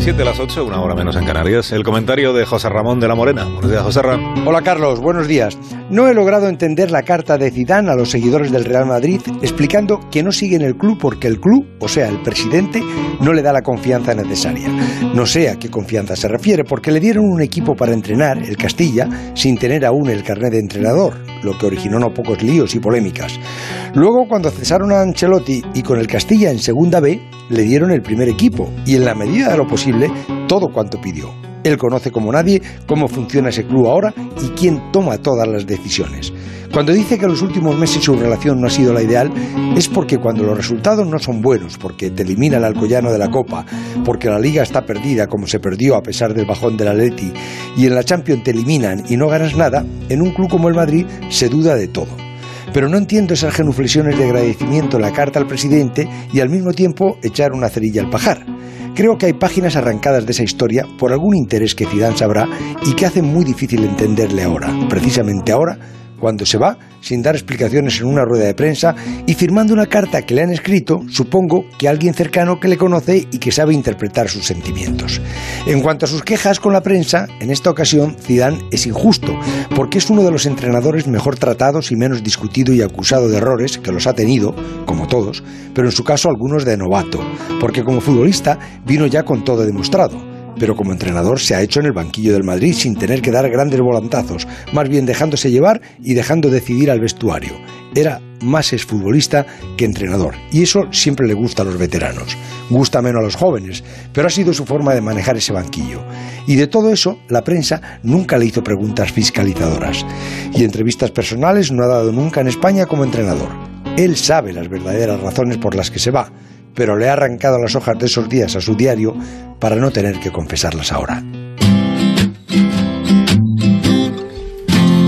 17 a las 8, una hora menos en Canarias. El comentario de José Ramón de la Morena. Buenos días, José Ramón. Hola, Carlos. Buenos días. No he logrado entender la carta de Zidane a los seguidores del Real Madrid explicando que no sigue en el club porque el club, o sea, el presidente, no le da la confianza necesaria. No sé a qué confianza se refiere porque le dieron un equipo para entrenar, el Castilla, sin tener aún el carnet de entrenador, lo que originó no pocos líos y polémicas. Luego, cuando cesaron a Ancelotti y con el Castilla en Segunda B, le dieron el primer equipo y en la medida de lo posible todo cuanto pidió. Él conoce como nadie cómo funciona ese club ahora y quién toma todas las decisiones. Cuando dice que en los últimos meses su relación no ha sido la ideal, es porque cuando los resultados no son buenos, porque te elimina el Alcoyano de la Copa, porque la Liga está perdida como se perdió a pesar del bajón del Atleti, y en la Champions te eliminan y no ganas nada, en un club como el Madrid se duda de todo. Pero no entiendo esas genuflexiones de agradecimiento en la carta al presidente y al mismo tiempo echar una cerilla al pajar. Creo que hay páginas arrancadas de esa historia por algún interés que Zidane sabrá y que hacen muy difícil entenderle ahora, precisamente ahora, cuando se va sin dar explicaciones en una rueda de prensa y firmando una carta que le han escrito, supongo que alguien cercano que le conoce y que sabe interpretar sus sentimientos. En cuanto a sus quejas con la prensa, en esta ocasión Zidane es injusto, porque es uno de los entrenadores mejor tratados y menos discutido y acusado de errores que los ha tenido, como todos, pero en su caso algunos de novato, porque como futbolista vino ya con todo demostrado pero como entrenador se ha hecho en el banquillo del Madrid sin tener que dar grandes volantazos, más bien dejándose llevar y dejando decidir al vestuario. Era más exfutbolista que entrenador, y eso siempre le gusta a los veteranos. Gusta menos a los jóvenes, pero ha sido su forma de manejar ese banquillo. Y de todo eso, la prensa nunca le hizo preguntas fiscalizadoras. Y entrevistas personales no ha dado nunca en España como entrenador. Él sabe las verdaderas razones por las que se va, pero le ha arrancado las hojas de esos días a su diario para no tener que confesarlas ahora.